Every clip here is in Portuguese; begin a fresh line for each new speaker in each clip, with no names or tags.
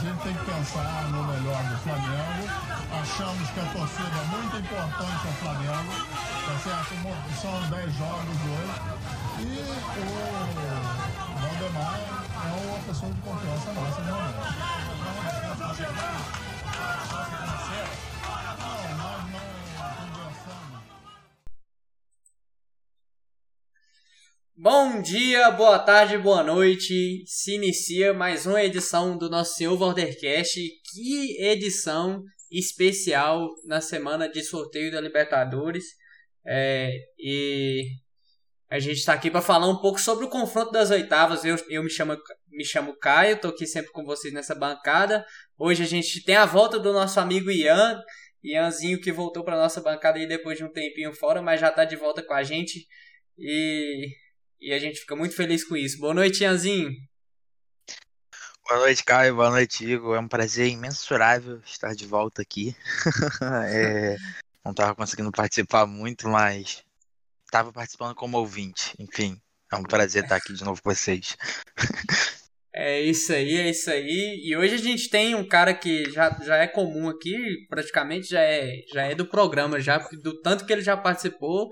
gente tem que pensar no melhor do Flamengo. Achamos que a torcida é muito importante ao Flamengo, tá certo? São 10 jogos hoje. E o Valdemar é uma pessoa de confiança nossa, realmente.
Bom dia, boa tarde, boa noite. Se inicia mais uma edição do nosso Senhor Bordercast. Que edição especial na semana de sorteio da Libertadores. É, e a gente está aqui para falar um pouco sobre o confronto das oitavas. Eu, eu me, chamo, me chamo Caio, estou aqui sempre com vocês nessa bancada. Hoje a gente tem a volta do nosso amigo Ian. Ianzinho que voltou para nossa bancada aí depois de um tempinho fora, mas já está de volta com a gente. E e a gente fica muito feliz com isso. Boa noite, Ianzinho.
Boa noite, Caio. Boa noite, Igor. É um prazer imensurável estar de volta aqui. é, não estava conseguindo participar muito, mas estava participando como ouvinte. Enfim, é um prazer estar aqui de novo com vocês.
É isso aí, é isso aí. E hoje a gente tem um cara que já, já é comum aqui, praticamente já é, já é do programa, já do tanto que ele já participou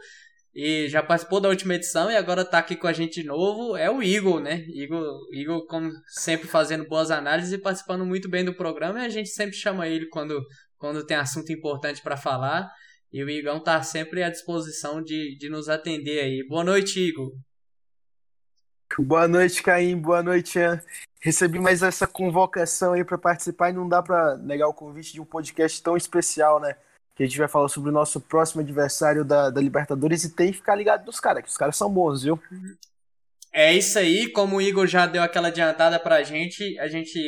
e já participou da última edição e agora está aqui com a gente de novo, é o Igor, né? Igor, Igor como sempre fazendo boas análises e participando muito bem do programa, e a gente sempre chama ele quando, quando tem assunto importante para falar. E o Igão está sempre à disposição de, de nos atender aí. Boa noite, Igor.
Boa noite, Caim. Boa noite, Ian. Recebi mais essa convocação aí para participar e não dá para negar o convite de um podcast tão especial, né? Que a gente vai falar sobre o nosso próximo adversário da, da Libertadores e tem que ficar ligado nos caras, que os caras são bons, viu?
É isso aí, como o Igor já deu aquela adiantada pra gente, a gente.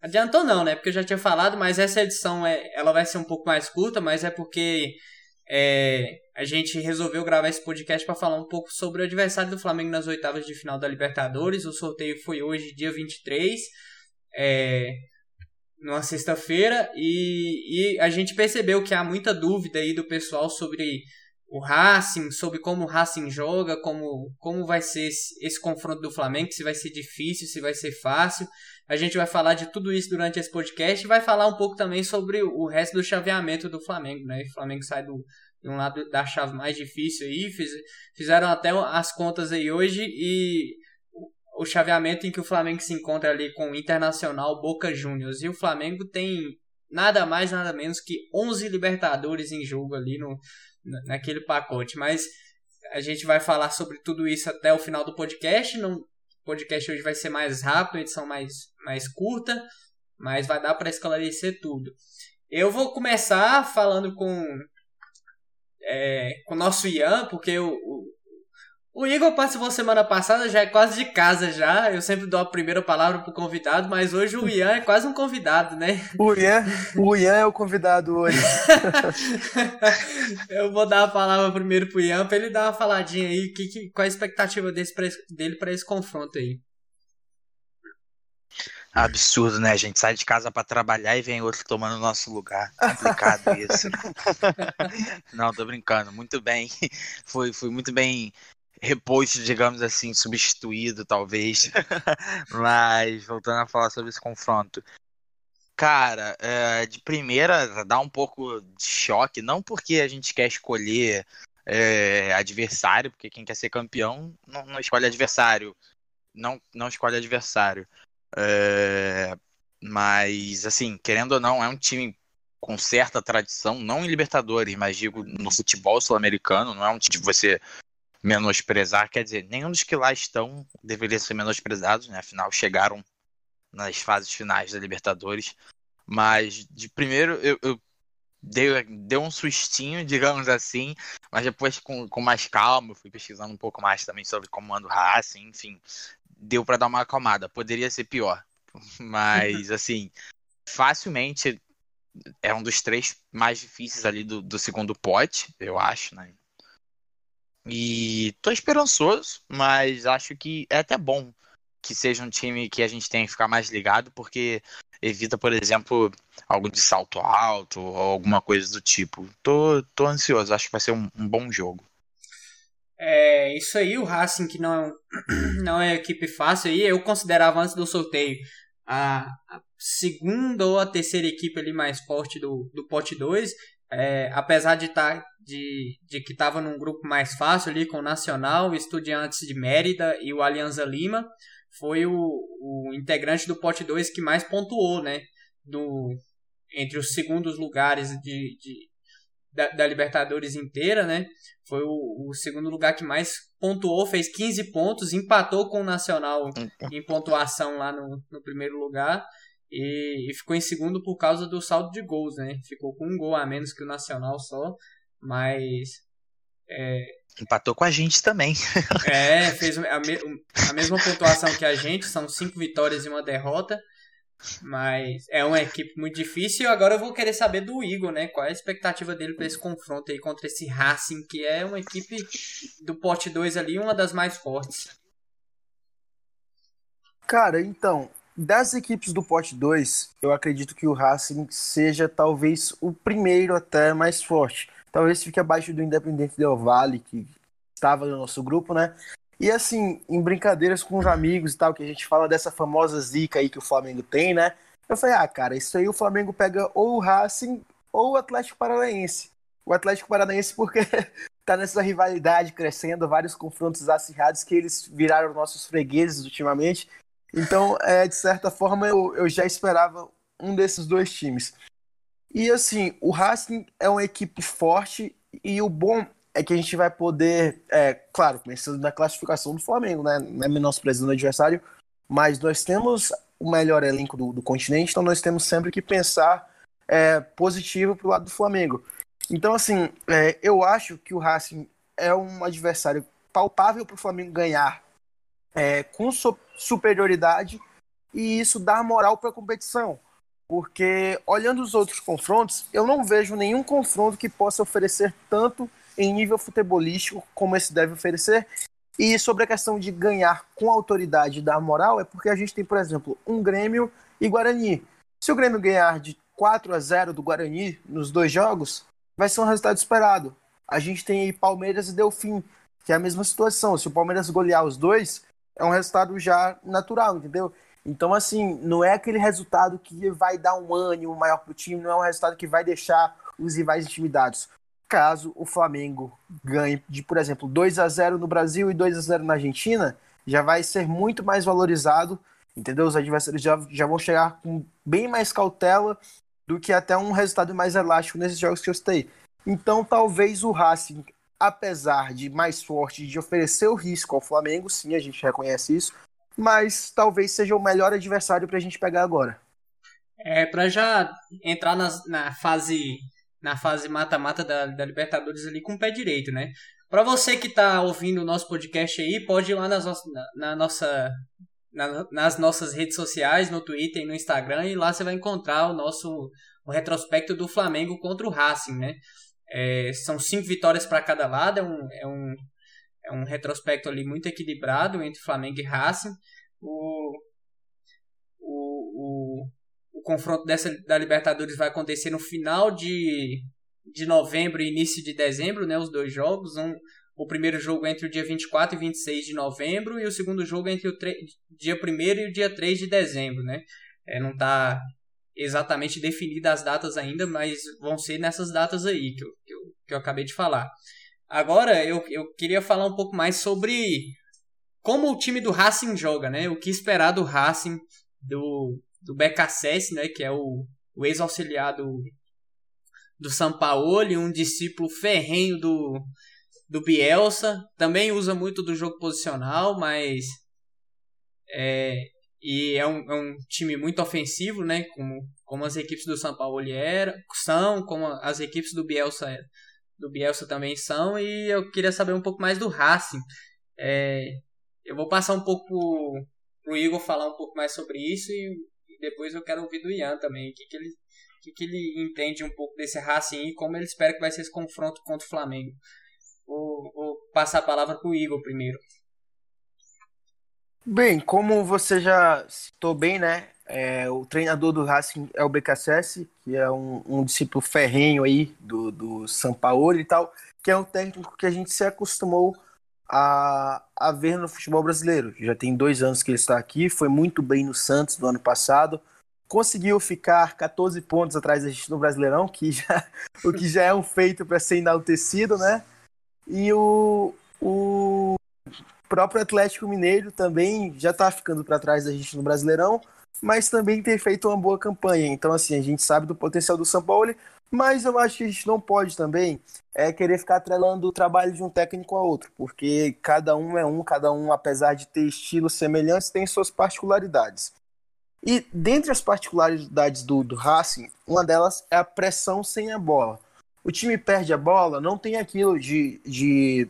Adiantou não, né? Porque eu já tinha falado, mas essa edição é, ela vai ser um pouco mais curta, mas é porque é, a gente resolveu gravar esse podcast para falar um pouco sobre o adversário do Flamengo nas oitavas de final da Libertadores. O sorteio foi hoje, dia 23. É, numa sexta-feira e, e a gente percebeu que há muita dúvida aí do pessoal sobre o Racing, sobre como o Racing joga, como, como vai ser esse, esse, confronto do Flamengo, se vai ser difícil, se vai ser fácil. A gente vai falar de tudo isso durante esse podcast e vai falar um pouco também sobre o resto do chaveamento do Flamengo, né? O Flamengo sai do, de um lado da chave mais difícil aí, fiz, fizeram até as contas aí hoje e o chaveamento em que o Flamengo se encontra ali com o Internacional Boca Juniors. E o Flamengo tem nada mais, nada menos que 11 Libertadores em jogo ali no, naquele pacote. Mas a gente vai falar sobre tudo isso até o final do podcast. No o podcast hoje vai ser mais rápido, edição mais, mais curta, mas vai dar para esclarecer tudo. Eu vou começar falando com é, com o nosso Ian, porque o Igor participou semana passada, já é quase de casa já. Eu sempre dou a primeira palavra pro convidado, mas hoje o Ian é quase um convidado, né?
O Ian, o Ian é o convidado hoje.
eu vou dar a palavra primeiro pro Ian pra ele dar uma faladinha aí. Que, que, qual a expectativa desse, dele para esse confronto aí?
Absurdo, né? A gente sai de casa para trabalhar e vem outro tomando nosso lugar. Complicado isso. Não, tô brincando. Muito bem. Foi, foi muito bem reposto, digamos assim, substituído, talvez. Mas, voltando a falar sobre esse confronto. Cara, é, de primeira dá um pouco de choque, não porque a gente quer escolher é, adversário, porque quem quer ser campeão não, não, escolhe adversário. Não, não escolhe adversário. É, mas, assim, querendo ou não, é um time com certa tradição, não em Libertadores, mas digo no futebol sul-americano, não é um time que você menosprezar, quer dizer, nenhum dos que lá estão deveria ser menosprezados, né? Afinal, chegaram nas fases finais da Libertadores. Mas de primeiro eu, eu dei, dei um sustinho, digamos assim, mas depois com, com mais calma, fui pesquisando um pouco mais também sobre como anda o Racing, enfim, deu para dar uma acalmada. Poderia ser pior, mas assim, facilmente é um dos três mais difíceis ali do, do segundo pote, eu acho, né? E tô esperançoso, mas acho que é até bom que seja um time que a gente tenha que ficar mais ligado, porque evita, por exemplo, algo de salto alto ou alguma coisa do tipo. Tô, tô ansioso, acho que vai ser um, um bom jogo.
É, isso aí, o Racing que não, não é equipe fácil aí, eu considerava antes do sorteio a, a segunda ou a terceira equipe ali mais forte do, do pote 2. É, apesar de, tá, de, de que estava num grupo mais fácil ali com o Nacional, o Estudiantes de Mérida e o Alianza Lima, foi o, o integrante do pote 2 que mais pontuou, né? Do, entre os segundos lugares de, de da, da, Libertadores inteira, né? Foi o, o, segundo lugar que mais pontuou, fez 15 pontos, empatou com o Nacional em pontuação lá no, no primeiro lugar e, e, ficou em segundo por causa do saldo de gols, né? Ficou com um gol a menos que o Nacional só, mas é,
Empatou com a gente também.
É, fez a, me, a mesma pontuação que a gente, são cinco vitórias e uma derrota. Mas é uma equipe muito difícil. E agora eu vou querer saber do Igor, né? Qual é a expectativa dele para esse confronto aí contra esse Racing, que é uma equipe do pote 2 ali, uma das mais fortes.
Cara, então, das equipes do pote 2, eu acredito que o Racing seja talvez o primeiro até mais forte. Talvez fique abaixo do Independente Del Valle, que estava no nosso grupo, né? E assim, em brincadeiras com os amigos e tal, que a gente fala dessa famosa zica aí que o Flamengo tem, né? Eu falei, ah, cara, isso aí o Flamengo pega ou o Racing ou o Atlético Paranaense. O Atlético Paranaense porque tá nessa rivalidade crescendo, vários confrontos acirrados que eles viraram nossos fregueses ultimamente. Então, é, de certa forma, eu, eu já esperava um desses dois times. E assim, o Racing é uma equipe forte e o bom é que a gente vai poder, é, claro, pensando na classificação do Flamengo, né? Não é menosprezando o adversário, mas nós temos o melhor elenco do, do continente, então nós temos sempre que pensar é, positivo pro lado do Flamengo. Então, assim, é, eu acho que o Racing é um adversário palpável para o Flamengo ganhar é, com superioridade e isso dá moral para a competição. Porque olhando os outros confrontos, eu não vejo nenhum confronto que possa oferecer tanto em nível futebolístico como esse deve oferecer. E sobre a questão de ganhar com autoridade e dar moral, é porque a gente tem, por exemplo, um Grêmio e Guarani. Se o Grêmio ganhar de 4 a 0 do Guarani nos dois jogos, vai ser um resultado esperado. A gente tem aí Palmeiras e Delfim, que é a mesma situação. Se o Palmeiras golear os dois, é um resultado já natural, entendeu? Então, assim, não é aquele resultado que vai dar um ânimo maior pro time, não é um resultado que vai deixar os rivais intimidados. Caso o Flamengo ganhe de, por exemplo, 2 a 0 no Brasil e 2 a 0 na Argentina, já vai ser muito mais valorizado, entendeu? Os adversários já, já vão chegar com bem mais cautela do que até um resultado mais elástico nesses jogos que eu citei. Então, talvez o Racing apesar de mais forte, de oferecer o risco ao Flamengo, sim, a gente reconhece isso, mas talvez seja o melhor adversário para a gente pegar agora.
É, para já entrar na, na fase na fase mata-mata da, da Libertadores ali com o pé direito, né? Para você que está ouvindo o nosso podcast aí, pode ir lá nas, na, na nossa, na, nas nossas redes sociais, no Twitter e no Instagram, e lá você vai encontrar o nosso o retrospecto do Flamengo contra o Racing, né? É, são cinco vitórias para cada lado, é um, é, um, é um retrospecto ali muito equilibrado entre Flamengo e Racing. O, o, o, o confronto dessa, da Libertadores vai acontecer no final de, de novembro e início de dezembro, né, os dois jogos. Um, o primeiro jogo entre o dia 24 e 26 de novembro e o segundo jogo entre o dia 1 e o dia 3 de dezembro. Né? É, não está exatamente definidas as datas ainda, mas vão ser nessas datas aí que que eu, acabei de falar. Agora, eu, eu queria falar um pouco mais sobre como o time do Racing joga, né? O que esperar do Racing, do, do BKSS, né? Que é o, o ex-auxiliar do, do Sampaoli, um discípulo ferrenho do, do Bielsa. Também usa muito do jogo posicional, mas é, e é um, é um time muito ofensivo, né? Como, como as equipes do São Paulo são, como as equipes do Bielsa, do Bielsa também são. E eu queria saber um pouco mais do Racing. É, eu vou passar um pouco pro, Igor falar um pouco mais sobre isso e, e depois eu quero ouvir do Ian também. O que, que, ele, que, que ele entende um pouco desse Racing e como ele espera que vai ser esse confronto contra o Flamengo. Vou, vou passar a palavra pro Igor primeiro.
Bem, como você já citou bem, né? É, o treinador do Racing é o BKSS, que é um, um discípulo ferrenho aí do, do São Paulo e tal, que é um técnico que a gente se acostumou a, a ver no futebol brasileiro. Já tem dois anos que ele está aqui, foi muito bem no Santos no ano passado, conseguiu ficar 14 pontos atrás da gente no Brasileirão, que já, o que já é um feito para ser enaltecido, né? E o, o próprio Atlético Mineiro também já está ficando para trás da gente no Brasileirão, mas também tem feito uma boa campanha. Então, assim, a gente sabe do potencial do São Paulo, mas eu acho que a gente não pode também é, querer ficar atrelando o trabalho de um técnico a outro, porque cada um é um, cada um, apesar de ter estilos semelhantes, tem suas particularidades. E dentre as particularidades do, do Racing, uma delas é a pressão sem a bola. O time perde a bola, não tem aquilo de, de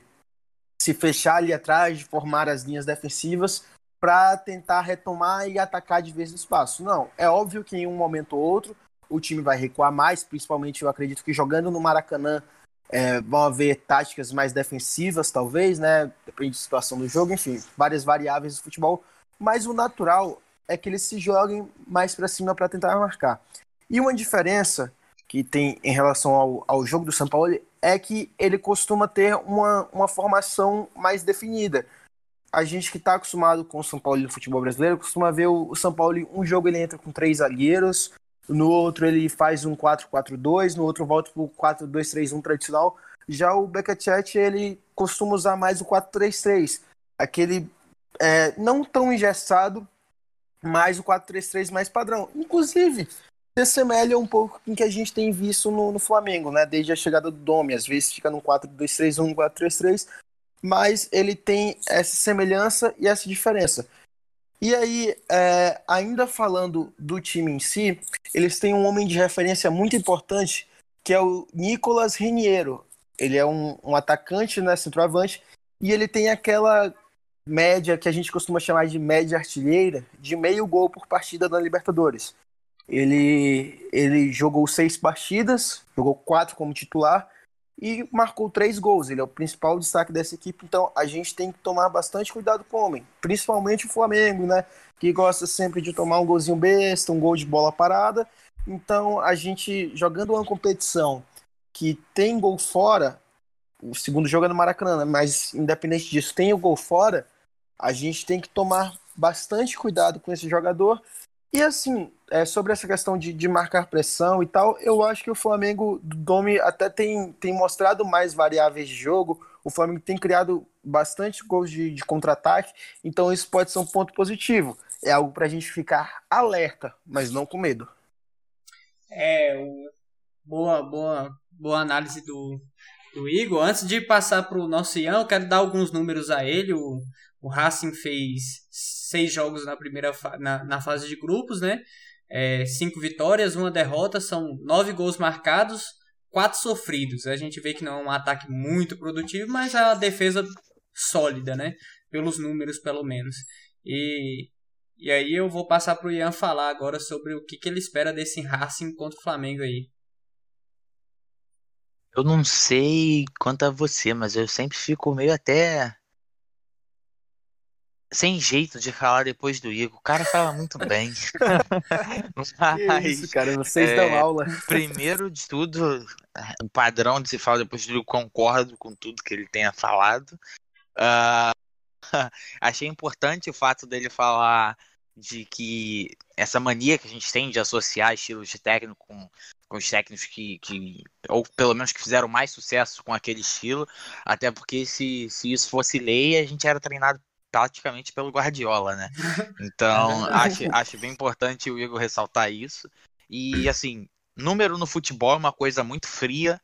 se fechar ali atrás, de formar as linhas defensivas para tentar retomar e atacar de vez no espaço. Não, é óbvio que em um momento ou outro o time vai recuar mais, principalmente eu acredito que jogando no Maracanã é, vão haver táticas mais defensivas, talvez, né? Depende da situação do jogo, enfim, várias variáveis do futebol. Mas o natural é que eles se joguem mais para cima para tentar marcar. E uma diferença que tem em relação ao, ao jogo do São Paulo é que ele costuma ter uma, uma formação mais definida. A gente que está acostumado com o São Paulo no futebol brasileiro costuma ver o, São Paulo, um jogo ele entra com três zagueiros, no outro ele faz um 4-4-2, no outro volta para o 4-2-3-1 tradicional. Já o Becacete ele costuma usar mais o 4-3-3, aquele é, não tão engessado, mas o 4-3-3 mais padrão. Inclusive, se assemelha um pouco com o que a gente tem visto no, no, Flamengo, né? Desde a chegada do Domi, às vezes fica no 4-2-3-1, 4-3-3, mas ele tem essa semelhança e essa diferença. E aí, é, ainda falando do time em si, eles têm um homem de referência muito importante, que é o Nicolas Reniero. Ele é um, um atacante, né, centroavante, e ele tem aquela média que a gente costuma chamar de média artilheira, de meio gol por partida na Libertadores. Ele, ele jogou seis partidas, jogou quatro como titular, e marcou três gols. Ele é o principal destaque dessa equipe, então a gente tem que tomar bastante cuidado com o homem, principalmente o Flamengo, né? Que gosta sempre de tomar um golzinho besta, um gol de bola parada. Então a gente jogando uma competição que tem gol fora, o segundo jogo é no Maracanã, né? mas independente disso, tem o gol fora, a gente tem que tomar bastante cuidado com esse jogador e assim, é, sobre essa questão de, de marcar pressão e tal, eu acho que o Flamengo do Domi até tem, tem mostrado mais variáveis de jogo. O Flamengo tem criado bastante gols de, de contra-ataque, então isso pode ser um ponto positivo. É algo para a gente ficar alerta, mas não com medo.
É, boa, boa, boa análise do, do Igor. Antes de passar para o nosso Ian, eu quero dar alguns números a ele. O, o Racing fez seis jogos na primeira na, na fase de grupos, né? É, cinco vitórias, uma derrota, são nove gols marcados, quatro sofridos. A gente vê que não é um ataque muito produtivo, mas é uma defesa sólida, né? Pelos números, pelo menos. E, e aí eu vou passar para o Ian falar agora sobre o que, que ele espera desse Racing contra o Flamengo aí.
Eu não sei quanto a você, mas eu sempre fico meio até sem jeito de falar depois do Igor. O cara fala muito bem.
Mas, isso, cara, vocês é, dão aula.
Primeiro de tudo, o padrão de se falar depois do Igor, concordo com tudo que ele tenha falado. Uh, achei importante o fato dele falar de que essa mania que a gente tem de associar estilos de técnico com, com os técnicos que, que, ou pelo menos que fizeram mais sucesso com aquele estilo, até porque se, se isso fosse lei, a gente era treinado praticamente pelo Guardiola, né? Então, acho, acho bem importante o Igor ressaltar isso. E, assim, número no futebol é uma coisa muito fria,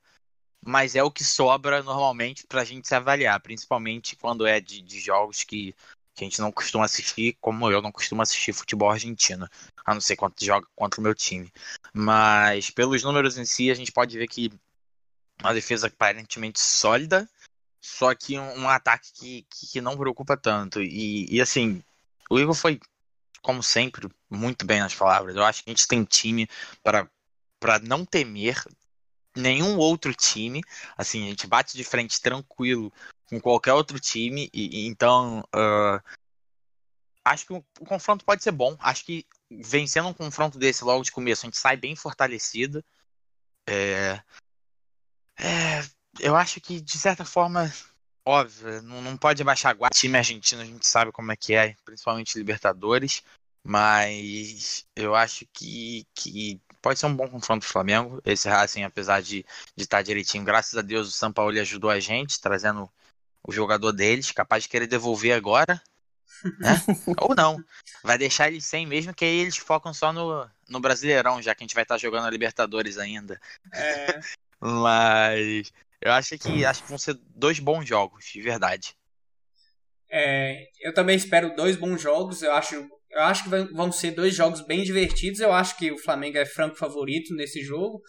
mas é o que sobra normalmente para a gente se avaliar, principalmente quando é de, de jogos que, que, a gente não costuma assistir, como eu não costumo assistir futebol argentino, a não ser quando joga contra o meu time. Mas, pelos números em si, a gente pode ver que uma defesa aparentemente sólida, só que um, um ataque que, que, que, não preocupa tanto. E, e assim, o Igor foi, como sempre, muito bem nas palavras. Eu acho que a gente tem time para não temer nenhum outro time. Assim, a gente bate de frente tranquilo com qualquer outro time. E, e então, uh, acho que o, o, confronto pode ser bom. Acho que vencendo um confronto desse logo de começo, a gente sai bem fortalecido. É, é, eu acho que, de certa forma, óbvio, não, não pode abaixar a guarda. Time argentino a gente sabe como é que é, principalmente Libertadores. Mas eu acho que, que pode ser um bom confronto do Flamengo. Esse Racing, apesar de estar tá direitinho, graças a Deus o São Paulo ajudou a gente, trazendo o jogador deles, capaz de querer devolver agora. Né? Ou não. Vai deixar eles sem mesmo, que aí eles focam só no, no Brasileirão, já que a gente vai estar tá jogando a Libertadores ainda.
É.
Mas eu acho que acho que vão ser dois bons jogos, de verdade.
É, eu também espero dois bons jogos. Eu acho, eu acho que vão ser dois jogos bem divertidos. Eu acho que o Flamengo é franco favorito nesse jogo.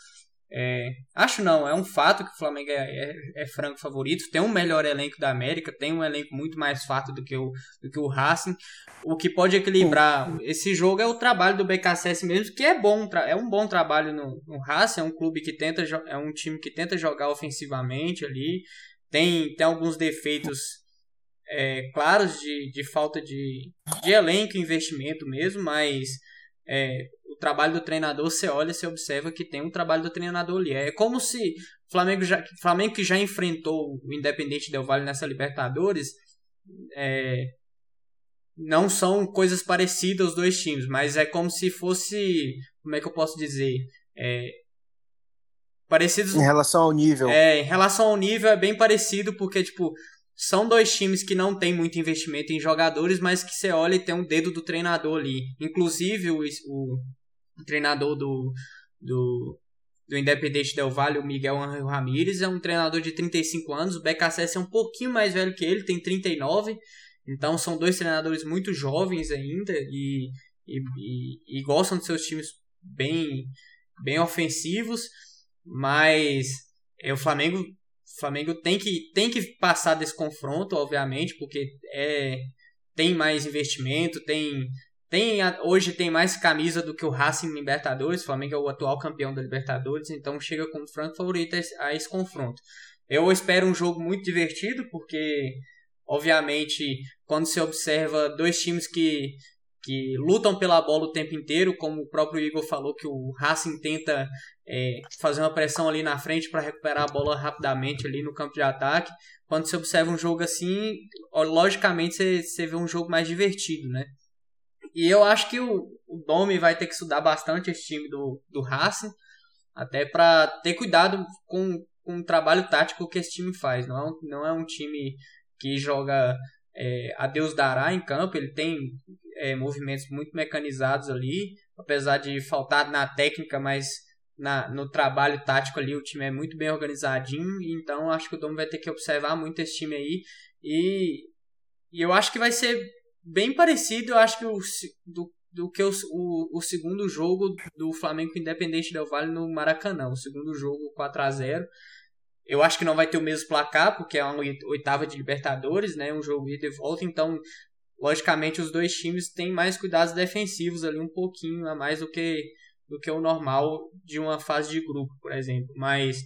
É, acho não, é um fato que o Flamengo é, é, é, franco favorito. Tem um melhor elenco da América, tem um elenco muito mais farto do que o, do que o Racing. O que pode equilibrar esse jogo é o trabalho do BKSS mesmo, que é bom, é um bom trabalho no, no Racing. É um clube que tenta, é um time que tenta jogar ofensivamente ali. Tem, tem alguns defeitos é, claros de, de falta de, de elenco, investimento mesmo, mas é, o trabalho do treinador, você olha, você observa que tem um trabalho do treinador ali. É como se o Flamengo, já, Flamengo que já enfrentou o Independente Del Valle nessa Libertadores, é, não são coisas parecidas os dois times, mas é como se fosse, como é que eu posso dizer, é, parecidos
em relação ao nível.
É, em relação ao nível é bem parecido porque tipo são dois times que não tem muito investimento em jogadores, mas que você olha e tem um dedo do treinador ali. Inclusive o, o, treinador do, do, do Independente Del Valle, o Miguel Angel Ramírez, é um treinador de 35 anos. O BKSS é um pouquinho mais velho que ele, tem 39. Então são dois treinadores muito jovens ainda e, e, e, e gostam de seus times bem, bem ofensivos. Mas é, o Flamengo o Flamengo tem que, tem que passar desse confronto, obviamente, porque é, tem mais investimento, tem, tem hoje tem mais camisa do que o Racing Libertadores. O Flamengo é o atual campeão da Libertadores, então chega como franco favorito a esse, a esse confronto. Eu espero um jogo muito divertido, porque obviamente quando se observa dois times que que lutam pela bola o tempo inteiro, como o próprio Igor falou que o Racing tenta é, fazer uma pressão ali na frente para recuperar a bola rapidamente ali no campo de ataque. Quando você observa um jogo assim, logicamente você, você vê um jogo mais divertido, né? E eu acho que o, o Domi vai ter que estudar bastante esse time do, do Racing, até para ter cuidado com, com o trabalho tático que esse time faz. Não é um, não é um time que joga é, a Deus dará em campo, ele tem é, movimentos muito mecanizados ali, apesar de faltar na técnica, mas na, no trabalho tático ali o time é muito bem organizadinho, então acho que o Dom vai ter que observar muito esse time aí e, e eu acho que vai ser bem parecido, eu acho que o, do, do que o, o, o segundo jogo do Flamengo Independente Del Vale no Maracanã, o segundo jogo 4 a 0 eu acho que não vai ter o mesmo placar, porque é uma oitava de Libertadores, né? Um jogo de volta, então logicamente os dois times têm mais cuidados defensivos ali um pouquinho a mais do que do que o normal de uma fase de grupo, por exemplo. Mas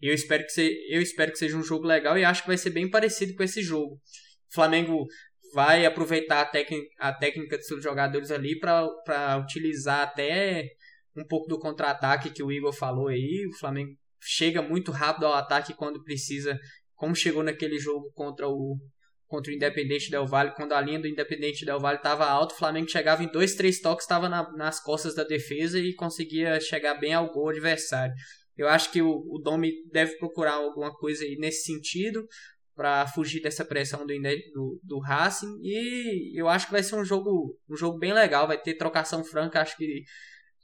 eu espero que se, eu espero que seja um jogo legal e acho que vai ser bem parecido com esse jogo. O Flamengo vai aproveitar a, a técnica dos seus jogadores ali para utilizar até um pouco do contra-ataque que o Igor falou aí. O Flamengo chega muito rápido ao ataque quando precisa, como chegou naquele jogo contra o contra o Independente Del Valle, quando a linha do Independente Del Valle estava alta, o Flamengo chegava em dois, três toques, estava na, nas costas da defesa e conseguia chegar bem ao gol adversário. Eu acho que o, o Domi deve procurar alguma coisa aí nesse sentido para fugir dessa pressão do, do, do Racing e eu acho que vai ser um jogo um jogo bem legal, vai ter trocação franca, acho que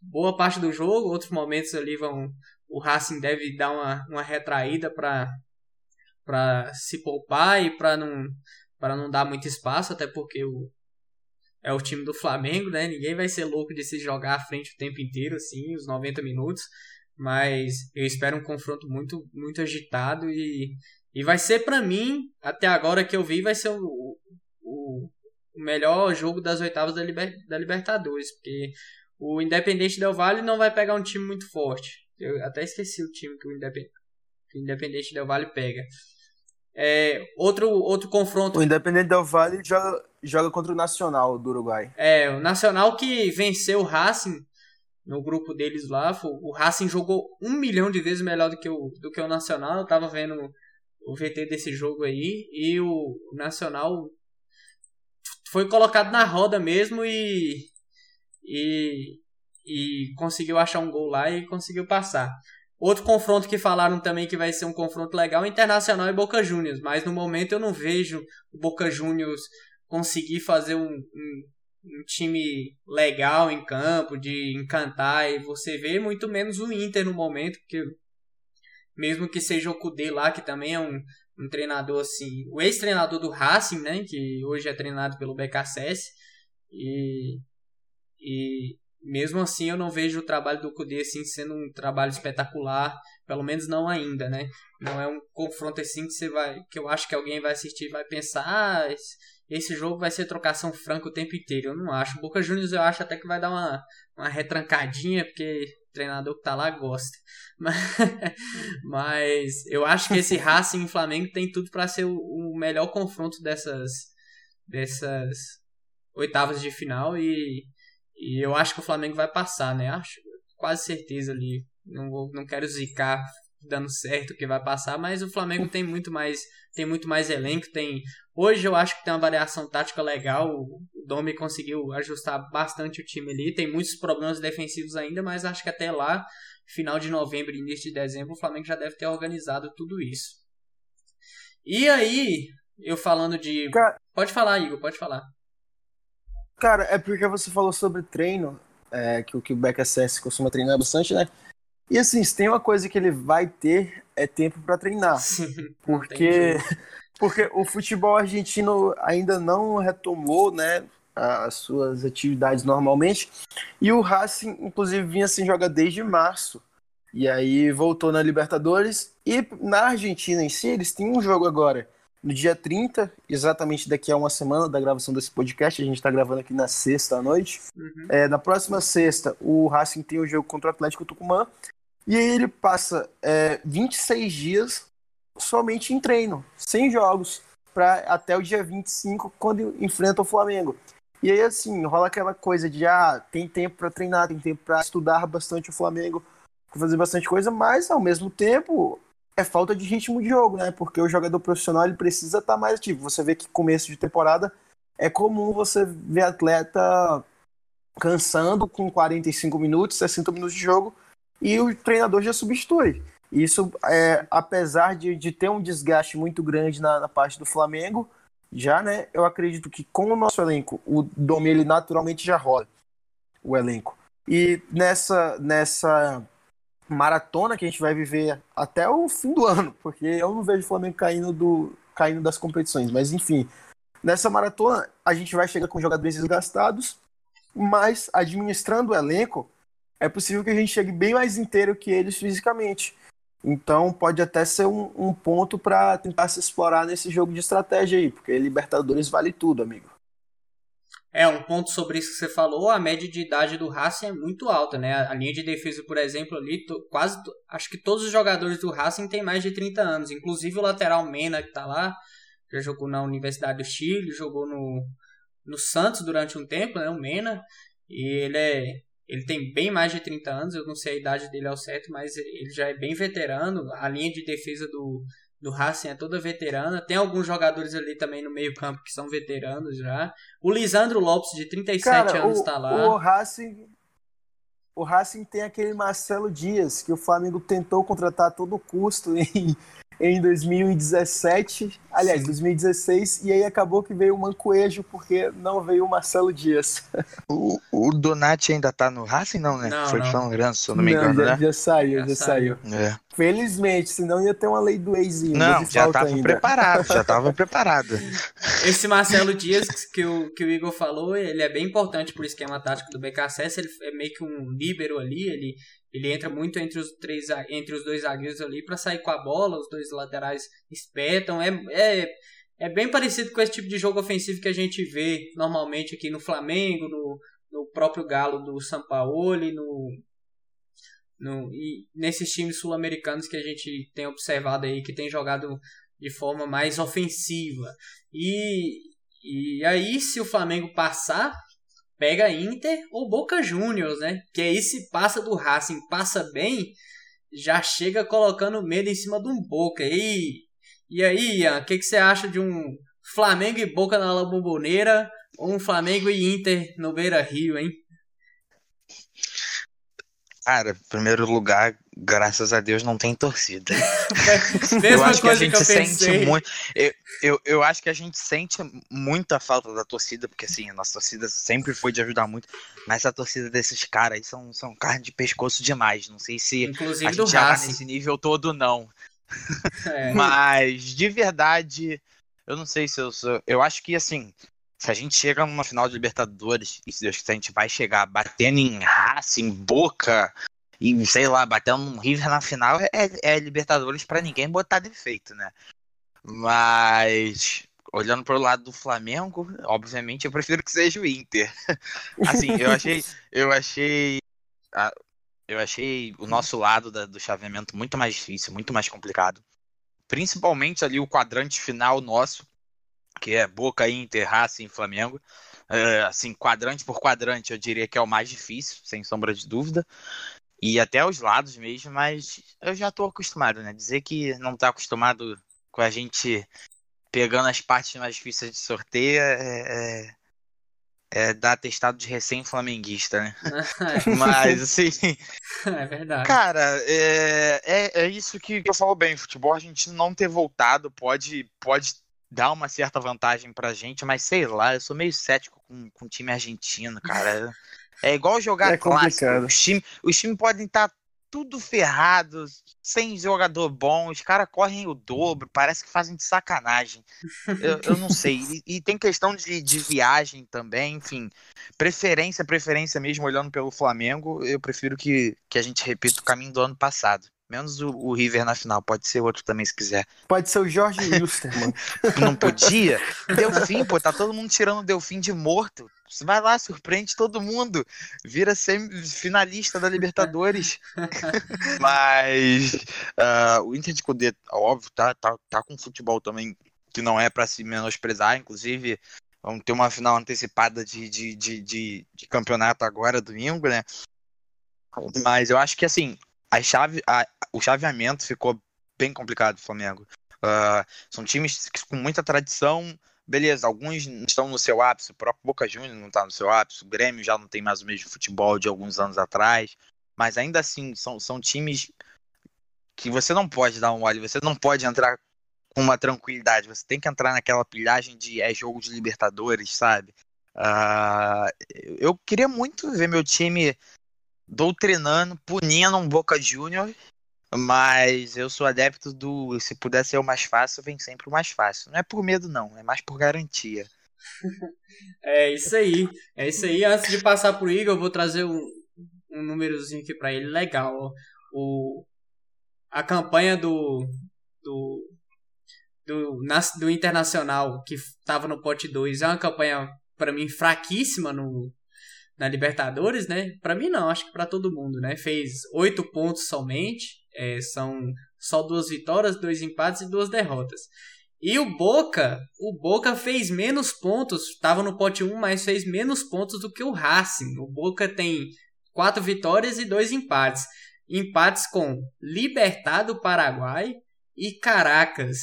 boa parte do jogo, outros momentos ali vão o Racing deve dar uma, uma retraída para para se poupar e para não para não dar muito espaço, até porque o é o time do Flamengo, né? Ninguém vai ser louco de se jogar à frente o tempo inteiro assim, os 90 minutos, mas eu espero um confronto muito muito agitado e e vai ser para mim, até agora que eu vi, vai ser o, o, o melhor jogo das oitavas da, Liber, da Libertadores, porque o Independente Del Valle não vai pegar um time muito forte. Eu até esqueci o time que o Independente, que o Independente Del Valle pega. É, outro, outro confronto.
O Independente Del Valle joga, joga contra o Nacional do Uruguai.
É, o Nacional que venceu o Racing no grupo deles lá. O Racing jogou um milhão de vezes melhor do que o, do que o Nacional. Eu tava vendo o VT desse jogo aí. E o Nacional foi colocado na roda mesmo e e, e conseguiu achar um gol lá e conseguiu passar. Outro confronto que falaram também que vai ser um confronto legal é Internacional e Boca Juniors, mas no momento eu não vejo o Boca Juniors conseguir fazer um, um, um, time legal em campo, de encantar, e você vê muito menos o Inter no momento, porque mesmo que seja o Kudê lá, que também é um, um treinador assim, o ex-treinador do Racing, né, que hoje é treinado pelo BKSS, e, e mesmo assim eu não vejo o trabalho do Kudê assim sendo um trabalho espetacular, pelo menos não ainda, né? Não é um confronto assim que você vai, que eu acho que alguém vai assistir vai pensar, ah, esse, jogo vai ser trocação franca o tempo inteiro. Eu não acho. Boca Juniors eu acho até que vai dar uma, uma retrancadinha, porque o treinador que tá lá gosta. Mas, mas eu acho que esse Racing e Flamengo tem tudo para ser o, o melhor confronto dessas dessas oitavas de final e e eu acho que o Flamengo vai passar, né? Acho quase certeza ali. Não, vou, não quero zicar dando certo que vai passar, mas o Flamengo tem muito mais tem muito mais elenco, tem hoje eu acho que tem uma variação tática legal, o Domi conseguiu ajustar bastante o time ali, tem muitos problemas defensivos ainda, mas acho que até lá, final de novembro, início de dezembro, o Flamengo já deve ter organizado tudo isso. E aí, eu falando de. Pode falar, Igor, pode falar.
Cara, é porque você falou sobre treino, é, que o que o BKSS costuma treinar bastante, né? E assim, se tem uma coisa que ele vai ter, é tempo para treinar. Sim, porque, porque o futebol argentino ainda não retomou, né? As suas atividades normalmente. E o Racing, inclusive, vinha sem jogar desde março. E aí voltou na Libertadores. E na Argentina em si, eles têm um jogo agora no dia 30, exatamente daqui a uma semana da gravação desse podcast, a gente está gravando aqui na sexta à noite. Uhum. É, na próxima sexta, o Racing tem o jogo contra o Atlético Tucumã. E aí ele passa é, 26 dias somente em treino, sem jogos, para até o dia 25, quando enfrenta o Flamengo. E aí, assim, rola aquela coisa de, ah, tem tempo para treinar, tem tempo para estudar bastante o Flamengo, fazer bastante coisa, mas ao mesmo tempo é falta de ritmo de jogo, né? Porque o jogador profissional ele precisa estar tá mais ativo. Você vê que começo de temporada é comum você ver atleta cansando com 45 minutos, 60 minutos de jogo e o treinador já substitui. Isso, é, apesar de, de ter um desgaste muito grande na, na, parte do Flamengo, já, né? Eu acredito que com o nosso elenco, o Domi ele naturalmente já rola o elenco. E nessa, nessa maratona que a gente vai viver até o fim do ano, porque eu não vejo o Flamengo caindo, do, caindo das competições. Mas enfim, nessa maratona a gente vai chegar com jogadores desgastados, mas administrando o elenco, é possível que a gente chegue bem mais inteiro que eles fisicamente. Então pode até ser um, um ponto para tentar se explorar nesse jogo de estratégia aí, porque Libertadores vale tudo, amigo.
É, um ponto sobre isso que você falou, a média de idade do Racing é muito alta, né? A linha de defesa, por exemplo, ali, quase, acho que todos os jogadores do Racing têm mais de 30 anos, inclusive o lateral Mena que tá lá, já jogou na Universidade do Chile, jogou no, no Santos durante um tempo, né, o Mena, e ele é ele tem bem mais de 30 anos, eu não sei a idade dele ao certo, mas ele já é bem veterano, a linha de defesa do do Racing é toda veterana. Tem alguns jogadores ali também no meio-campo que são veteranos já. O Lisandro Lopes, de 37 Cara, anos, está lá.
O Racing, o Racing tem aquele Marcelo Dias, que o Flamengo tentou contratar a todo custo em, em 2017, aliás, Sim. 2016, e aí acabou que veio o Mancoejo porque não veio o Marcelo Dias.
O, o Donati ainda tá no Racing, não, né? Não, Foi não. São Lourenço, se eu não me engano,
não,
já,
né? Já saiu, já, já saiu. saiu. É. Felizmente, senão ia ter uma lei do ex
Não, já tava ainda. preparado, já tava preparado.
Esse Marcelo Dias que o, que o Igor falou, ele é bem importante pro esquema tático do BKSS, ele é meio que um líbero ali, ele ele entra muito entre os três entre os dois zagueiros ali para sair com a bola, os dois laterais espetam. É, é, é bem parecido com esse tipo de jogo ofensivo que a gente vê normalmente aqui no Flamengo, no, no próprio Galo do Sampaoli, no, no, e nesses times sul-americanos que a gente tem observado aí, que tem jogado de forma mais ofensiva. E, e aí, se o Flamengo passar, pega Inter ou Boca Juniors, né? Que aí se passa do Racing, passa bem, já chega colocando medo em cima de um Boca. E, e aí, Ian, o que, que você acha de um Flamengo e Boca na La Bombonera ou um Flamengo e Inter no Beira Rio, hein?
Cara, em primeiro lugar, graças a Deus não tem torcida.
Mesma
eu acho que a
coisa
gente
que eu
sente
pensei.
muito. Eu, eu, eu acho que a gente sente muita falta da torcida, porque assim, a nossa torcida sempre foi de ajudar muito. Mas a torcida desses caras aí são, são carne de pescoço demais. Não sei se
Inclusive
a gente já tá nesse nível todo, não.
É.
Mas de verdade, eu não sei se eu sou. Eu acho que assim, se a gente chega numa final de Libertadores, e se Deus quiser, a gente vai chegar batendo em raça, em boca, e sei lá, batendo um River na final, é, é Libertadores pra ninguém botar defeito, né? Mas. Olhando pro lado do Flamengo, obviamente eu prefiro que seja o Inter. Assim, eu achei. Eu achei. Eu achei o nosso lado do chaveamento muito mais difícil, muito mais complicado. Principalmente ali o quadrante final nosso, que é Boca, Inter, Racing Flamengo. É, assim, quadrante por quadrante, eu diria que é o mais difícil, sem sombra de dúvida. E até os lados mesmo, mas eu já tô acostumado, né? Dizer que não tá acostumado com a gente pegando as partes mais difíceis de sorteio é, é, é dar atestado de recém-flamenguista, né? Mas, assim,
é verdade.
Cara, é, é, é isso que, eu falo bem. Futebol, a gente não ter voltado pode, pode dar uma certa vantagem pra gente, mas sei lá, eu sou meio cético com, com o time argentino, cara. É igual jogar
É
clássico. Os times os times podem estar tudo ferrado, sem jogador bom, os caras correm o dobro, parece que fazem de sacanagem. Eu, eu não sei. E, e tem questão de, de viagem também, enfim. Preferência, preferência mesmo, olhando pelo Flamengo, eu prefiro que, que a gente repita o caminho do ano passado. Menos o, o River na final, pode ser outro também se quiser.
Pode ser o Jorge Wilster, mano.
Não podia? Delfim, pô, tá todo mundo tirando o Delfim de morto. Você vai lá, surpreende todo mundo. Vira finalista da Libertadores. Mas ah, o Inter de Cudê, óbvio, tá, tá, tá com futebol também que não é pra se menosprezar. Inclusive, vamos ter uma final antecipada de, de, de, de, de campeonato agora, domingo, né? Mas eu acho que assim, a chave, a- o chaveamento ficou bem complicado do Flamengo. Ah, são times com muita tradição. Beleza, alguns estão no seu ápice, o próprio Boca Juniors não está no seu ápice, o Grêmio já não tem mais o mesmo futebol de alguns anos atrás, mas ainda assim são, são times que você não pode dar um olho, você não pode entrar com uma tranquilidade, você tem que entrar naquela pilhagem de é jogo de Libertadores, sabe? Ah, eu queria muito ver meu time doutrinando, punindo um Boca Juniors mas eu sou adepto do. Se puder ser o mais fácil, vem sempre o mais fácil. Não é por medo, não, é mais por garantia.
É isso aí. É isso aí. Antes de passar pro Igor, eu vou trazer um, um númerozinho aqui pra ele legal. O, a campanha do. do. do, do Internacional, que tava no pote 2, é uma campanha, pra mim, fraquíssima no, na Libertadores, né? Pra mim não, acho que pra todo mundo, né? Fez oito pontos somente. é, são só duas vitórias, dois empates e duas derrotas. E o Boca, o Boca fez menos pontos, estava no pote 1, mas fez menos pontos do que o Racing. O Boca tem quatro vitórias e dois empates. Empates com Libertad do Paraguai e Caracas.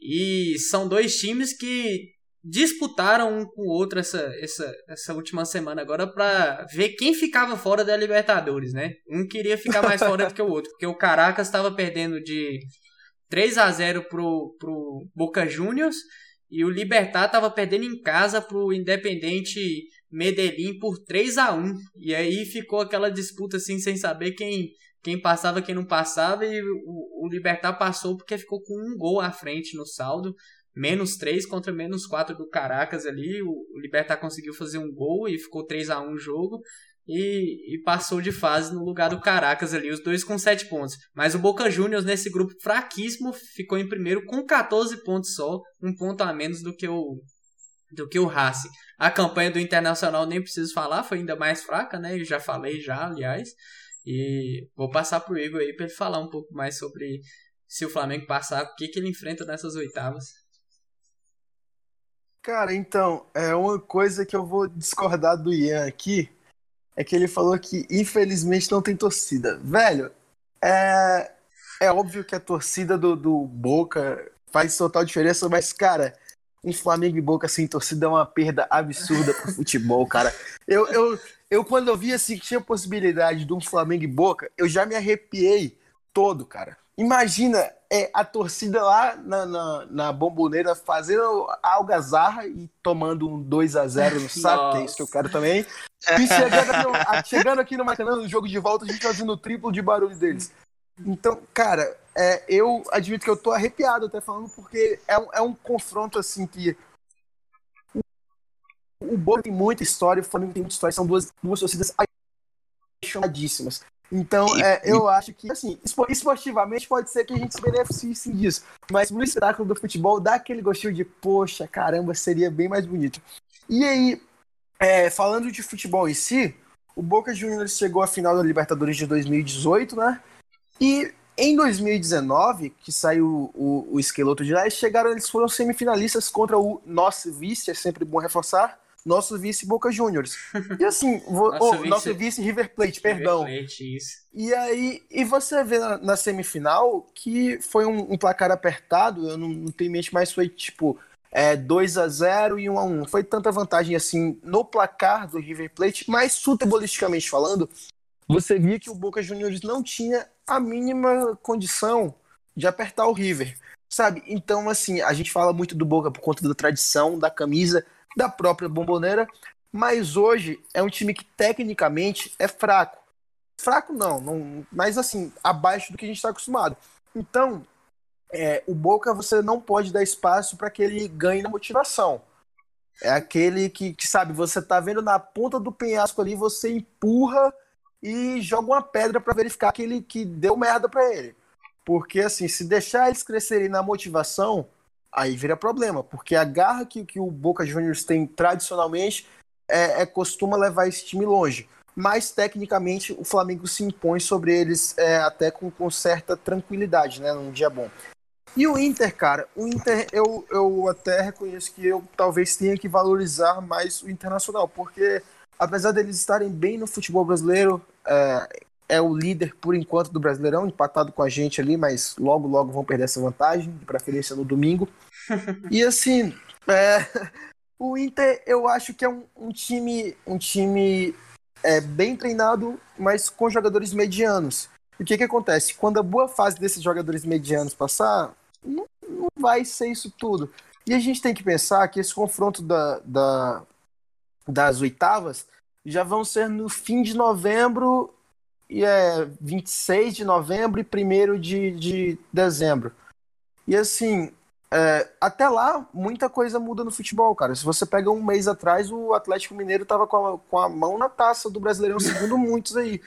E são dois times que disputaram um com o outro essa, essa, essa última semana agora para ver quem ficava fora da Libertadores, né? Um queria ficar mais fora do que o outro, porque o Caracas estava perdendo de 3 a 0 pro, pro Boca Juniors e o Libertar estava perdendo em casa pro Independente Medellín por 3 a 1 E aí ficou aquela disputa assim sem saber quem quem passava, quem não passava e o, o Libertar passou porque ficou com um gol à frente no saldo. Menos 3 contra menos 4 do Caracas ali. O, Libertar conseguiu fazer um gol e ficou 3 a 1 o jogo. E, e passou de fase no lugar do Caracas ali, os dois com 7 pontos. Mas o Boca Juniors nesse grupo fraquíssimo ficou em primeiro com 14 pontos só, um ponto a menos do que o do que o Racing. A campanha do Internacional nem preciso falar, foi ainda mais fraca, né? Eu já falei já, aliás. E vou passar pro Igor aí para ele falar um pouco mais sobre se o Flamengo passar, o que, que ele enfrenta nessas oitavas.
Cara, então, é uma coisa que eu vou discordar do Ian aqui é que ele falou que infelizmente não tem torcida. Velho, é, é óbvio que a torcida do, do Boca faz total diferença, mas, cara, um Flamengo e Boca sem torcida é uma perda absurda pro futebol, cara. Eu, eu, eu quando eu vi assim que tinha possibilidade de um Flamengo e Boca, eu já me arrepiei todo, cara. Imagina é, a torcida lá na, na, na bomboneira fazendo algazarra e tomando um 2 a 0 no saco, que é isso que eu quero também. E chegando aqui, chegando aqui no Maracanã, no jogo de volta, a gente fazendo o triplo de barulho deles. Então, cara, é, eu admito que eu tô arrepiado até falando, porque é um, é um confronto assim que. O, o Boca tem muita história, o Flamengo tem muita história, são duas, duas torcidas apaixonadíssimas. Então, é, eu acho que, assim, esportivamente pode ser que a gente se beneficie sim disso. Mas no espetáculo do futebol dá aquele gostinho de, poxa, caramba, seria bem mais bonito. E aí, é, falando de futebol em si, o Boca Juniors chegou à final da Libertadores de 2018, né? E em 2019, que saiu o, o esqueleto de lá, eles chegaram, eles foram semifinalistas contra o nosso vice, é sempre bom reforçar, nosso vice Boca Juniors. E assim, vo, nosso, oh, vice, nosso vice River Plate, River perdão. Plate. E aí, e você vê na, na semifinal que foi um, um, placar apertado, eu não, não tenho em mente, mas foi tipo é, 2 a 0 e 1 a 1 Foi tanta vantagem assim no placar do River Plate, mas futebolisticamente falando, você via que o Boca Juniors não tinha a mínima condição de apertar o River, sabe? Então, assim, a gente fala muito do Boca por conta da tradição, da camisa, da própria bomboneira, mas hoje é um time que tecnicamente é fraco. Fraco não, não mas assim, abaixo do que a gente está acostumado. Então, é, o Boca você não pode dar espaço para que ele ganhe na motivação. É aquele que, que, sabe, você tá vendo na ponta do penhasco ali, você empurra e joga uma pedra para verificar que ele que deu merda para ele. Porque assim, se deixar eles crescerem na motivação, aí vira problema, porque a garra que, que o Boca Juniors tem tradicionalmente é, é costuma levar esse time longe. Mas tecnicamente o Flamengo se impõe sobre eles é, até com, com certa tranquilidade, né? Num dia bom. E o Inter, cara, o Inter, eu, eu até reconheço que eu talvez tenha que valorizar mais o Internacional, porque apesar deles estarem bem no futebol brasileiro, é, é o líder por enquanto do Brasileirão, empatado com a gente ali, mas logo, logo vão perder essa vantagem, de preferência no domingo. E assim, é, o Inter eu acho que é um, um time, um time é, bem treinado, mas com jogadores medianos. O que que acontece? Quando a boa fase desses jogadores medianos passar, não, não vai ser isso tudo. E a gente tem que pensar que esse confronto da, da, das oitavas já vão ser no fim de novembro e é 26 de novembro e 1 de, de dezembro. E assim, é, até lá, muita coisa muda no futebol, cara. Se você pega um mês atrás, o Atlético Mineiro tava com a, com a mão na taça do Brasileirão, segundo muitos aí.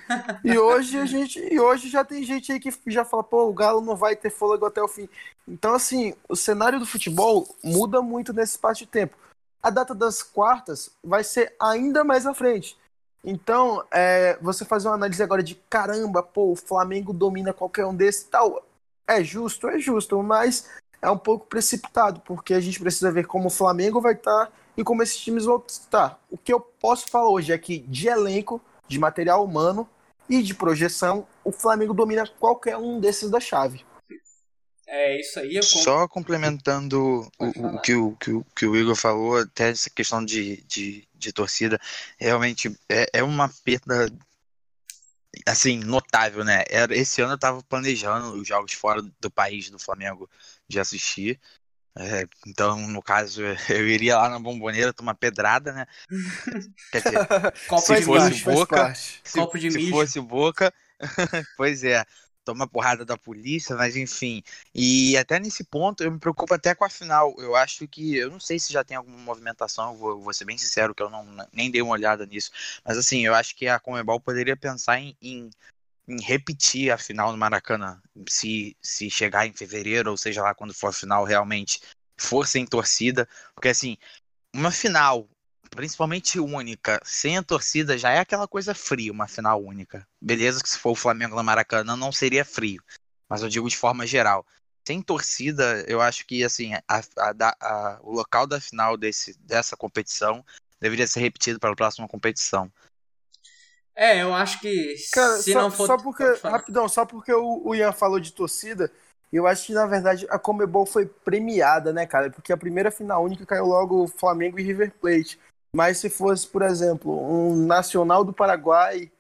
E hoje a gente, e hoje já tem gente aí que já fala, pô, o Galo não vai ter fôlego até o fim. Então, assim, o cenário do futebol muda muito nesse espaço de tempo. A data das quartas vai ser ainda mais à frente. Então, é, você fazer uma análise agora de caramba, pô, o Flamengo domina qualquer um desses e tal. É justo, é justo, mas é um pouco precipitado, porque a gente precisa ver como o Flamengo vai estar e como esses times vão estar. O que eu posso falar hoje é que de elenco, de material humano e de projeção, o Flamengo domina qualquer um desses da chave.
É isso aí. Eu
Só complementando o, o, que o, que, o, que o Igor falou, até essa questão de, de, de torcida, realmente é, é uma perda assim, notável, né? Era, esse ano eu tava planejando os jogos fora do país do Flamengo de assistir. É, então, no caso, eu iria lá na bomboneira tomar pedrada, né? Quer dizer, se fosse boca, se, se fosse boca, pois é toma porrada da polícia, mas enfim. E até nesse ponto eu me preocupo até com a final. Eu acho que, eu não sei se já tem alguma movimentação, vou, vou ser bem sincero que eu não nem dei uma olhada nisso. Mas assim, eu acho que a Comebol poderia pensar em, em, em repetir a final no Maracanã. Se, se chegar em fevereiro, ou seja lá quando for a final realmente for sem torcida. Porque assim, uma final principalmente única, sem a torcida, já é aquela coisa fria, uma final única. Beleza que se for o Flamengo na Maracanã não seria frio, mas eu digo de forma geral. Sem torcida, eu acho que assim a, a, a, o local da final desse, dessa competição deveria ser repetido para a próxima competição.
É, eu acho que
Cara, se só, não for... só porque rapidão, só porque o, o Ian falou de torcida, Eu acho que, na verdade, a Comebol foi premiada, né, cara? Porque a primeira final única caiu logo Flamengo e River Plate. Mas se fosse, por exemplo, um Nacional do Paraguai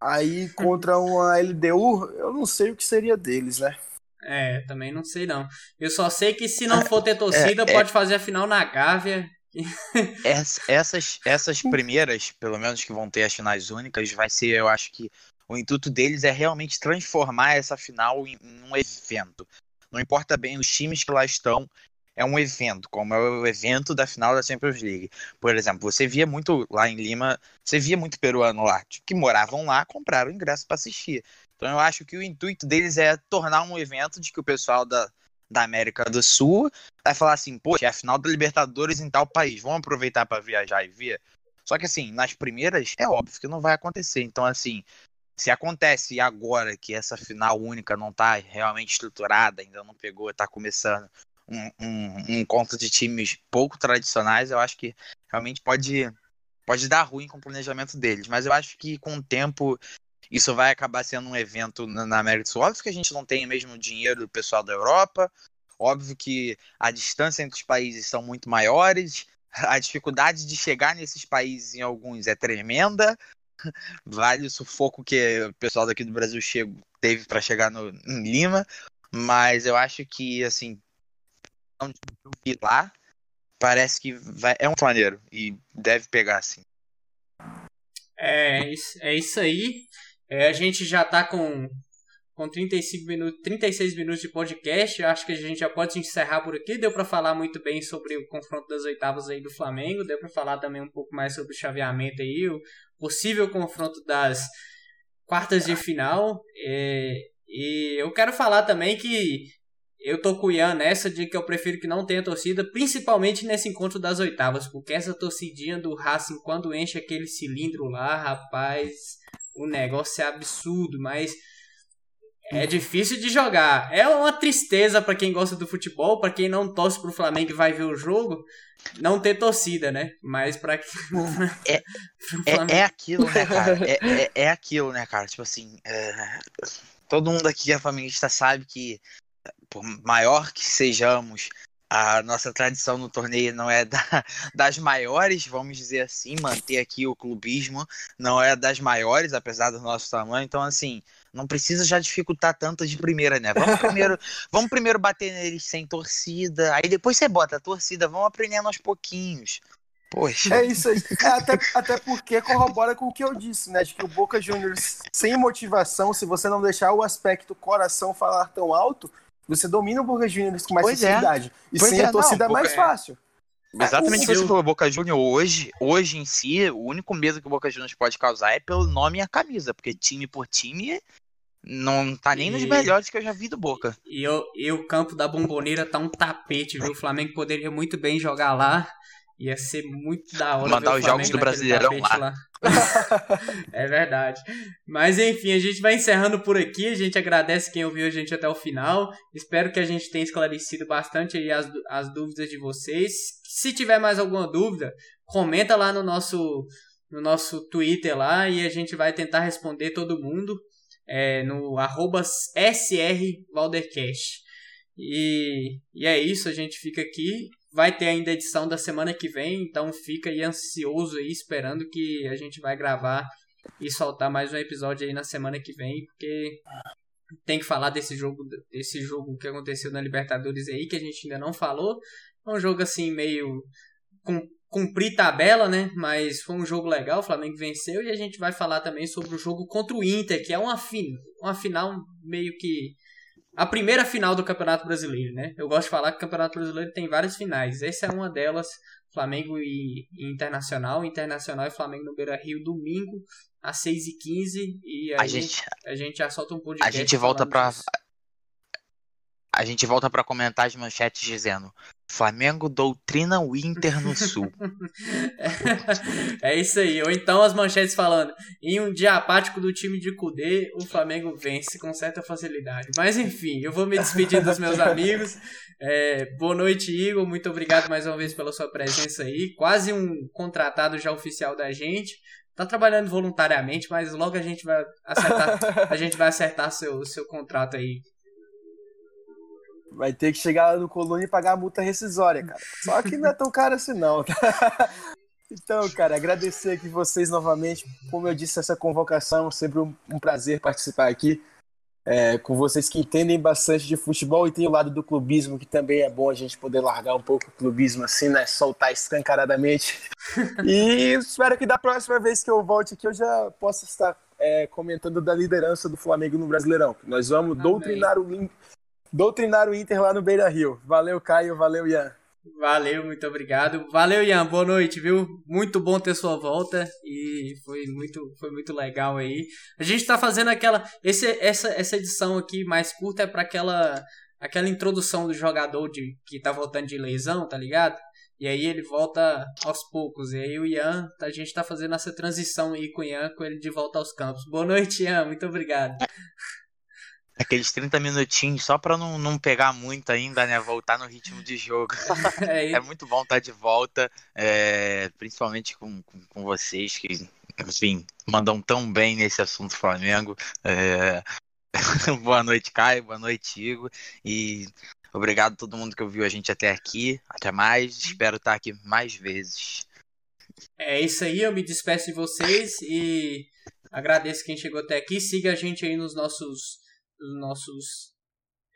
aí contra uma LDU, eu não sei o que seria deles, né?
É, também não sei não. Eu só sei que se não for ter torcida, é, é... pode fazer a final na Gávea.
essas, essas primeiras, pelo menos que vão ter as finais únicas, vai ser, eu acho que o intuito deles é realmente transformar essa final em, em um evento. Não importa bem os times que lá estão, é um evento, como é o evento da final da Champions League. Por exemplo, você via muito lá em Lima, você via muito peruano lá, que moravam lá, compraram ingresso para assistir. Então eu acho que o intuito deles é tornar um evento de que o pessoal da, da América do Sul vai falar assim, poxa, é a final da Libertadores em tal país, vamos aproveitar para viajar e ver. Só que assim, nas primeiras é óbvio que não vai acontecer. Então assim, se acontece agora que essa final única não está realmente estruturada, ainda não pegou, está começando um, um, encontro de times pouco tradicionais, eu acho que realmente pode, pode dar ruim com o planejamento deles. Mas eu acho que com o tempo isso vai acabar sendo um evento na América do Sul. Óbvio que a gente não tem o mesmo dinheiro do pessoal da Europa, óbvio que a distância entre os países são muito maiores, a dificuldade de chegar nesses países em alguns é tremenda, vale o sufoco que o pessoal daqui do Brasil chego, teve para chegar no, em Lima, mas eu acho que, assim, eu vi lá, parece que vai, é um planeiro e deve pegar, assim.
É, é isso aí. É, a gente já está com, com 35 minutos, 36 minutos de podcast. Eu acho que a gente já pode encerrar por aqui. Deu para falar muito bem sobre o confronto das oitavas aí do Flamengo. Deu para falar também um pouco mais sobre o chaveamento aí, o possível confronto das quartas de final. É, e eu quero falar também que eu tô com o Ian nessa de que eu prefiro que não tenha torcida, principalmente nesse encontro das oitavas, porque essa torcidinha do Racing, quando enche aquele cilindro lá, rapaz, o negócio é absurdo, mas é difícil de jogar. É uma tristeza para quem gosta do futebol, para quem não torce pro Flamengo e vai ver o jogo, não ter torcida, né? Mas para
é, é, é, aquilo, né, cara? É, é, é, aquilo, né, cara? Tipo assim, é... todo mundo aqui é flamenguista sabe que por maior que sejamos, a nossa tradição no torneio não é da, das maiores, vamos dizer assim, manter aqui o clubismo não é das maiores, apesar do nosso tamanho. Então, assim, não precisa já dificultar tanto de primeira, né? Vamos primeiro, vamos primeiro bater neles sem torcida, aí depois você bota a torcida, vamos aprendendo aos pouquinhos. Poxa.
É isso aí. É, até, até porque corrobora com o que eu disse, né? De que o Boca Juniors, sem motivação, se você não deixar o aspecto coração falar tão alto, você domina o Boca Juniors com mais pois é. facilidade. É. E pois sem é, a torcida não, é mais fácil.
Exatamente o que você falou, Boca Juniors hoje, hoje em si, o único medo que o Boca Juniors pode causar é pelo nome e a camisa, porque time por time não tá nem e... nos melhores que eu já vi do Boca.
E, eu, e o campo da Bomboneira tá um tapete, viu? O Flamengo poderia muito bem jogar lá. Ia ser muito da hora.
Mandar os jogos do Brasileirão lá. lá.
é verdade. Mas enfim, a gente vai encerrando por aqui. A gente agradece quem ouviu a gente até o final. Espero que a gente tenha esclarecido bastante as, as dúvidas de vocês. Se tiver mais alguma dúvida, comenta lá no nosso, no nosso Twitter lá e a gente vai tentar responder todo mundo é, no arroba srvaldercast. E, e é isso, a gente fica aqui Vai ter ainda edição da semana que vem, então fica aí ansioso aí, esperando que a gente vai gravar e soltar mais um episódio aí na semana que vem, porque tem que falar desse jogo, desse jogo que aconteceu na Libertadores aí, que a gente ainda não falou. É um jogo assim meio cumprir tabela, né? Mas foi um jogo legal, o Flamengo venceu e a gente vai falar também sobre o jogo contra o Inter, que é uma, fin uma final meio que a primeira final do Campeonato Brasileiro, né? Eu gosto de falar que o Campeonato Brasileiro tem várias finais. Essa é uma delas, Flamengo e, e Internacional. Internacional e Flamengo no Beira Rio, domingo, às 6h15. E a, a gente, a gente já solta um podcast.
A gente volta pra. Disso. A gente volta para comentar as manchetes dizendo: Flamengo doutrina o Inter no Sul.
é isso aí. Ou então as manchetes falando: em um dia apático do time de Cudê, o Flamengo vence com certa facilidade. Mas enfim, eu vou me despedir dos meus amigos. É, boa noite, Igor. Muito obrigado mais uma vez pela sua presença aí. Quase um contratado já oficial da gente. Tá trabalhando voluntariamente, mas logo a gente vai acertar, a gente vai acertar seu, seu contrato aí
Vai ter que chegar lá no Colônia e pagar a multa rescisória, cara. Só que não é tão caro assim, não. Tá? Então, cara, agradecer aqui vocês novamente. Como eu disse, essa convocação, sempre um, um prazer participar aqui é, com vocês que entendem bastante de futebol e tem o lado do clubismo, que também é bom a gente poder largar um pouco o clubismo assim, né? Soltar escancaradamente. e espero que da próxima vez que eu volte aqui eu já possa estar é, comentando da liderança do Flamengo no Brasileirão. Nós vamos doutrinar o, doutrinar o Inter lá no Beira Rio. Valeu, Caio. Valeu, Ian.
Valeu, muito obrigado. Valeu, Ian. Boa noite, viu? Muito bom ter sua volta e foi muito, foi muito legal aí. A gente tá fazendo aquela. Esse, essa, essa edição aqui mais curta é para aquela aquela introdução do jogador de, que tá voltando de lesão, tá ligado? E aí ele volta aos poucos. E aí o Ian, a gente tá fazendo essa transição aí com o Ian, com ele de volta aos campos. Boa noite, Ian. Muito obrigado.
Aqueles 30 minutinhos só pra não, não pegar muito ainda, né? Voltar no ritmo de jogo. É, é muito bom estar de volta, é, principalmente com, com, com, vocês que, enfim, mandam tão bem nesse assunto Flamengo. É... boa noite, Caio. Boa noite, Igor. E obrigado a todo mundo que ouviu a gente até aqui. Até mais. Espero estar aqui mais vezes.
É isso aí. Eu me despeço de vocês e agradeço quem chegou até aqui. Siga a gente aí nos nossos os nossos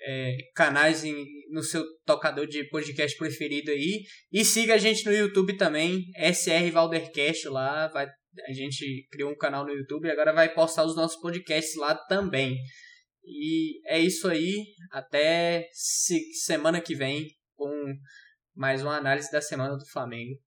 é, canais em, no seu tocador de podcast preferido aí. E siga a gente no YouTube também, SR Valdercast lá. Vai, a gente criou um canal no YouTube e agora vai postar os nossos podcasts lá também. E é isso aí. Até se, semana que vem com mais uma análise da semana do Flamengo.